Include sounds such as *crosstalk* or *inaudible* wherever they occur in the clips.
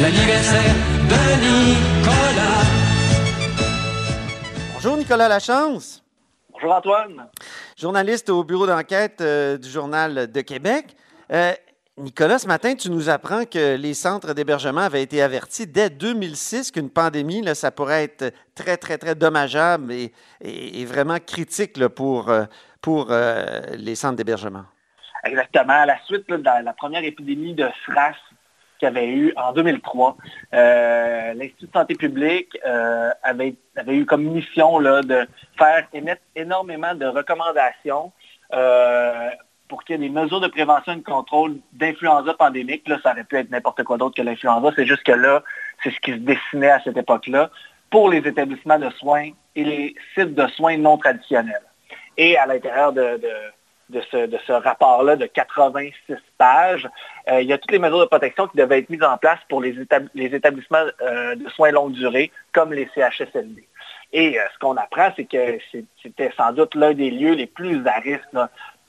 L'anniversaire de Nicolas. Bonjour Nicolas Lachance, Bonjour Antoine. journaliste au bureau d'enquête euh, du Journal de Québec. Euh, Nicolas, ce matin, tu nous apprends que les centres d'hébergement avaient été avertis dès 2006 qu'une pandémie, là, ça pourrait être très, très, très dommageable et, et- et vraiment critique là, pour, euh, pour euh, les centres d'hébergement. Exactement. À la suite là, de la, la première épidémie de SRAS qu'il y avait eu en 2003, euh, l'Institut de santé publique euh, avait, avait eu comme mission là, de faire émettre énormément de recommandations euh, pour qu'il y ait des mesures de prévention et de contrôle d'influenza pandémique. Là, ça aurait pu être n'importe quoi d'autre que l'influenza. C'est juste que là, c'est ce qui se dessinait à cette époque-là pour les établissements de soins et les sites de soins non traditionnels. Et à l'intérieur de, de- de ce, de ce rapport-là de 86 pages, euh, il y a toutes les mesures de protection qui devaient être mises en place pour les, les établissements euh, de soins longue durée, comme les CHSLD. Et euh, ce qu'on apprend, c'est que c'était sans doute l'un des lieux les plus à risque.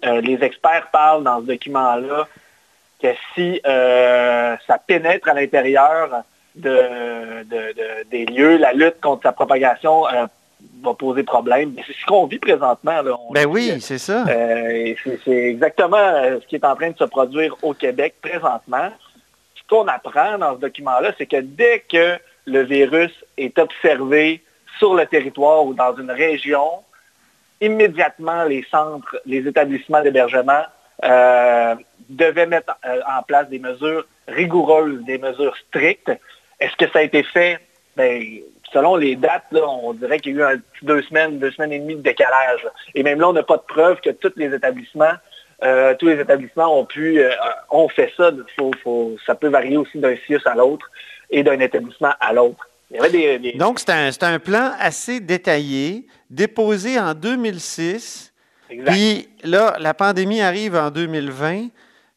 les experts parlent dans ce document-là que si ça pénètre à l'intérieur de, de- de- des lieux, la lutte contre sa propagation va poser problème. Mais C'est ce qu'on vit présentement. Là. On Ben oui, c'est ça. euh, c'est exactement euh, ce qui est en train de se produire au Québec présentement. Ce qu'on apprend dans ce document-là, c'est que dès que le virus est observé sur le territoire ou dans une région, immédiatement les centres, les établissements d'hébergement euh, devaient mettre euh, en place des mesures rigoureuses, des mesures strictes. Est-ce que ça a été fait? Ben, selon les dates, là, on dirait qu'il y a eu un petit deux semaines, deux semaines et demie de décalage. là. Et même là, on n'a pas de preuve que tous les établissements, euh, tous les établissements ont pu, euh, ont fait ça. Faut- faut- ça peut varier aussi d'un CIUS à l'autre et d'un établissement à l'autre. Des, des- Donc, c'est un, c'est un plan assez détaillé, déposé en 2006. exact. Puis là, la pandémie arrive en 2020.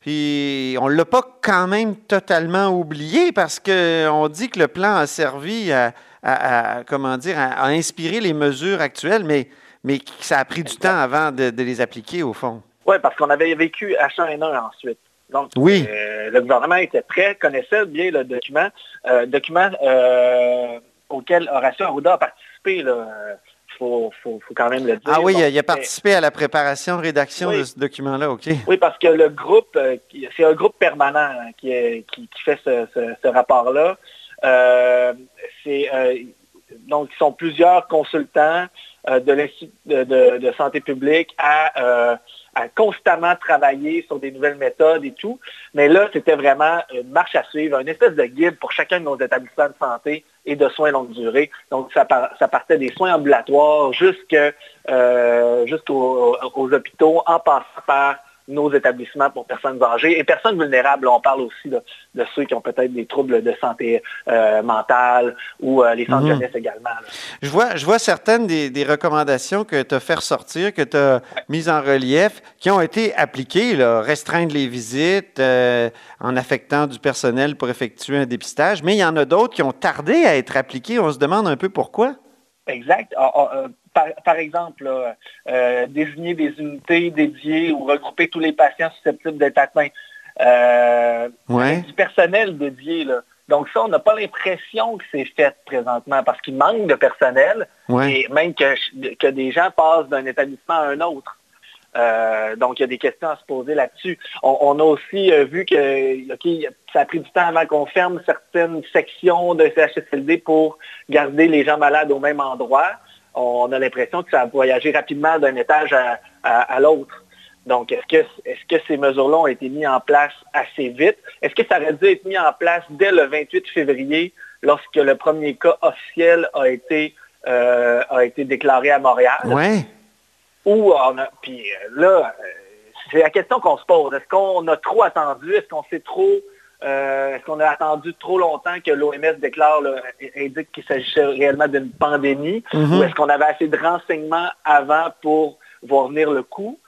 Puis on ne l'a pas quand même totalement oublié parce qu'on dit que le plan a servi à, à- à- comment dire, à, à inspirer les mesures actuelles, mais, mais ça a pris du temps avant de, de les appliquer au fond. Oui, parce qu'on avait vécu H1N1 ensuite. Donc, Oui. euh, le gouvernement était prêt, connaissait bien le document, euh, document euh, auquel Horacio Arruda a participé. Il faut, faut- faut quand même le dire. Ah oui, Bon, il a, participé à la préparation, rédaction Oui. de ce document-là, OK. Oui, parce que le groupe, euh, c'est un groupe permanent hein, qui, est- qui- qui fait ce, ce- ce rapport-là. Euh, euh, donc, ils sont plusieurs consultants euh, de l'Institut de, de- santé publique à, constamment travailler sur des nouvelles méthodes et tout. Mais là, c'était vraiment une marche à suivre, une espèce de guide pour chacun de nos établissements de santé et de soins longue durée. Donc, ça, par- ça partait des soins ambulatoires jusqu'aux aux hôpitaux, en passant par nos établissements pour personnes âgées et personnes vulnérables. On parle aussi de, de ceux qui ont peut-être des troubles de santé euh, mentale ou euh, les centres Mhm. jeunesse également. là. Je vois, je vois certaines des, des recommandations que tu as fait ressortir, que tu as mises en relief, qui ont été appliquées, là, restreindre les visites euh, en affectant du personnel pour effectuer un dépistage, mais il y en a d'autres qui ont tardé à être appliquées. On se demande un peu pourquoi. Exact. Par, par exemple, là, euh, désigner des unités dédiées ou regrouper tous les patients susceptibles d'être atteints. Euh, Ouais. avec du personnel dédié. Là. Donc ça, on n'a pas l'impression que c'est fait présentement parce qu'il manque de personnel Ouais. et même que, que des gens passent d'un établissement à un autre. Euh, donc, il y a des questions à se poser là-dessus. On, on a aussi vu que ça a pris du temps avant qu'on ferme certaines sections de CHSLD pour garder les gens malades au même endroit. On a l'impression que ça a voyagé rapidement d'un étage à, à- à l'autre. Donc, est-ce que, est-ce que ces mesures-là ont été mises en place assez vite? Est-ce que ça aurait dû être mis en place dès le 28 février, lorsque le premier cas officiel a été, euh, a été déclaré à Montréal? Ouais. Ou on a, puis euh, là, euh, c'est la question qu'on se pose. Est-ce qu'on a trop attendu? Est-ce qu'on s'est trop Euh, Est-ce qu'on a attendu trop longtemps que l'OMS déclare, là, indique qu'il s'agissait réellement d'une pandémie? Mhm. Ou est-ce qu'on avait assez de renseignements avant pour voir venir le coup?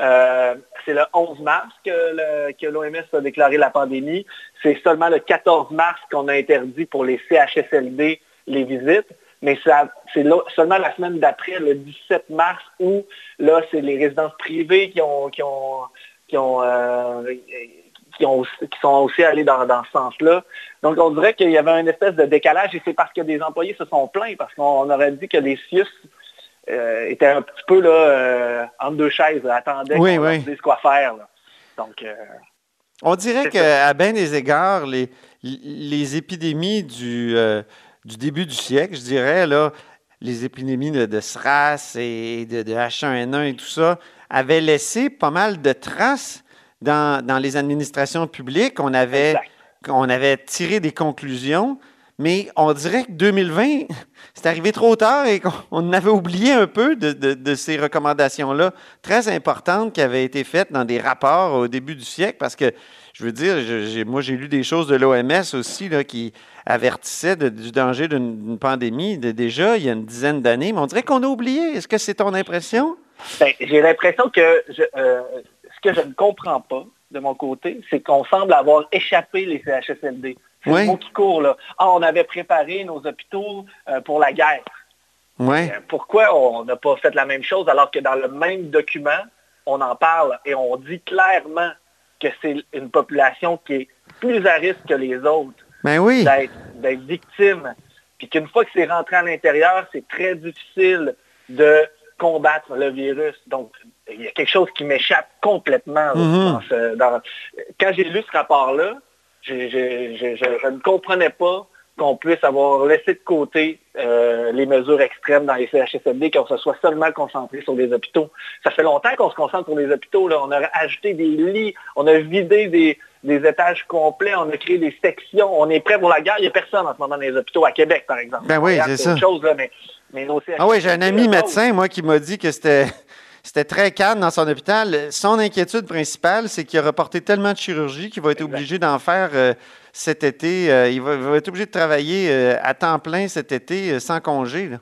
Euh, c'est le 11 mars que l'OMS a déclaré la pandémie. C'est seulement le 14 mars qu'on a interdit pour les CHSLD les visites. Mais ça- c'est seulement la semaine d'après, le 17 mars, où là, c'est les résidences privées qui ont, qui ont, qui ont, euh, qui ont qui sont aussi allés dans, dans ce sens-là. Donc, on dirait qu'il y avait une espèce de décalage et c'est parce que des employés se sont plaints, parce qu'on aurait dit que les CIUS euh, étaient un petit peu là, euh, entre deux chaises, attendaient Oui, qu'on leur oui. dise quoi faire. là. Donc, euh, On dirait qu'à bien des égards, les, les épidémies du, euh, du début du siècle, je dirais, là, les épidémies de, de SRAS et de, de H1N1 et tout ça, avaient laissé pas mal de traces dans, dans les administrations publiques. On avait, exact. on avait tiré des conclusions, mais on dirait que 2020, *laughs* c'est arrivé trop tard et qu'on on avait oublié un peu de, de- de ces recommandations-là très importantes qui avaient été faites dans des rapports au début du siècle parce que, je veux dire, je- moi j'ai lu des choses de l'OMS aussi là, qui avertissaient de- du danger d'une pandémie déjà il y a une dizaine d'années, mais on dirait qu'on a oublié. Est-ce que c'est ton impression? Ben, J'ai l'impression que je- euh, ce que je ne comprends pas de mon côté, c'est qu'on semble avoir échappé les CHSLD. C'est Oui. le mot qui court là. Ah, on avait préparé nos hôpitaux euh, pour la guerre. Oui. Euh, Pourquoi on n'a pas fait la même chose alors que dans le même document, on en parle et on dit clairement que c'est une population qui est plus à risque que les autres Ben oui. d'être d'être victime. Puis qu'une fois que c'est rentré à l'intérieur, c'est très difficile de combattre le virus. Donc, il y a quelque chose qui m'échappe complètement. Mhm. dans ce- dans- Quand j'ai lu ce rapport-là, je, je ne comprenais pas qu'on puisse avoir laissé de côté euh, les mesures extrêmes dans les CHSLD, qu'on se soit seulement concentré sur les hôpitaux. Ça fait longtemps qu'on se concentre sur les hôpitaux. Là. On a ajouté des lits, on a vidé des, des étages complets, on a créé des sections, on est prêt pour la guerre. Il n'y a personne en ce moment dans les hôpitaux, à Québec, par exemple. Ben oui, c'est ça. chose, là, mais, mais nos Ah oui, j'ai un ami médecin, moi, qui m'a dit que c'était. *laughs* C'était très calme dans son hôpital. Son inquiétude principale, c'est qu'il a reporté tellement de chirurgie qu'il va être Exact. obligé d'en faire euh, cet été. Euh, il, va, il va être obligé de travailler euh, à temps plein cet été sans congé. là.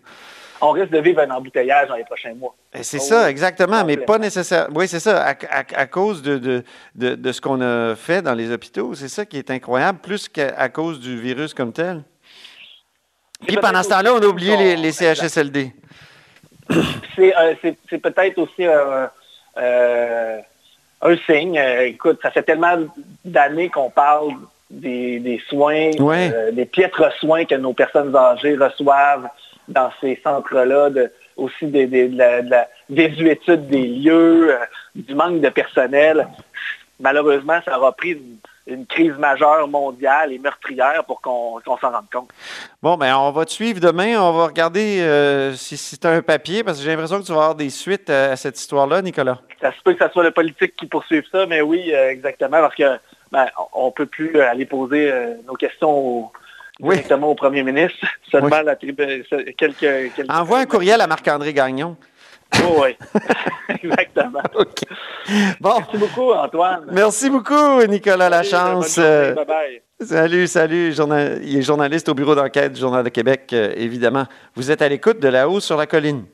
On risque de vivre un embouteillage dans les prochains mois. Et C'est Oh, ça, exactement, mais pas nécessaire. Oui, c'est ça, à, à- à cause de, de, de- de ce qu'on a fait dans les hôpitaux. C'est ça qui est incroyable, plus qu'à cause du virus comme tel. Puis pendant ce temps-là, on a oublié les, CHSLD. c'est euh, c'est- peut-être aussi euh, euh, un signe. Écoute, ça fait tellement d'années qu'on parle des, des soins, Ouais. euh, des piètres soins que nos personnes âgées reçoivent dans ces centres-là, de- aussi des, des- de la, de la désuétude des lieux, du manque de personnel. Malheureusement, ça aura pris une, crise majeure mondiale et meurtrière pour qu'on s'en rende compte. Bon, ben on va te suivre demain. On va regarder euh, si, si tu as un papier, parce que j'ai l'impression que tu vas avoir des suites à, à cette histoire-là, Nicolas. Ça se peut que ce soit le politique qui poursuive ça, mais oui, euh, exactement, parce que ben, on ne peut plus euh, aller poser euh, nos questions au- Oui. directement au premier ministre, *laughs* seulement la tribu- quelques... Envoie un courriel à Marc-André Gagnon. Oh, oui, *laughs* exactement. Bon, Merci beaucoup, Antoine. merci beaucoup, Nicolas Lachance. Journée, Euh, bye-bye. Salut, salut. Journal- Il est journaliste au bureau d'enquête du Journal de Québec, euh, évidemment. Vous êtes à l'écoute de là-haut sur la colline.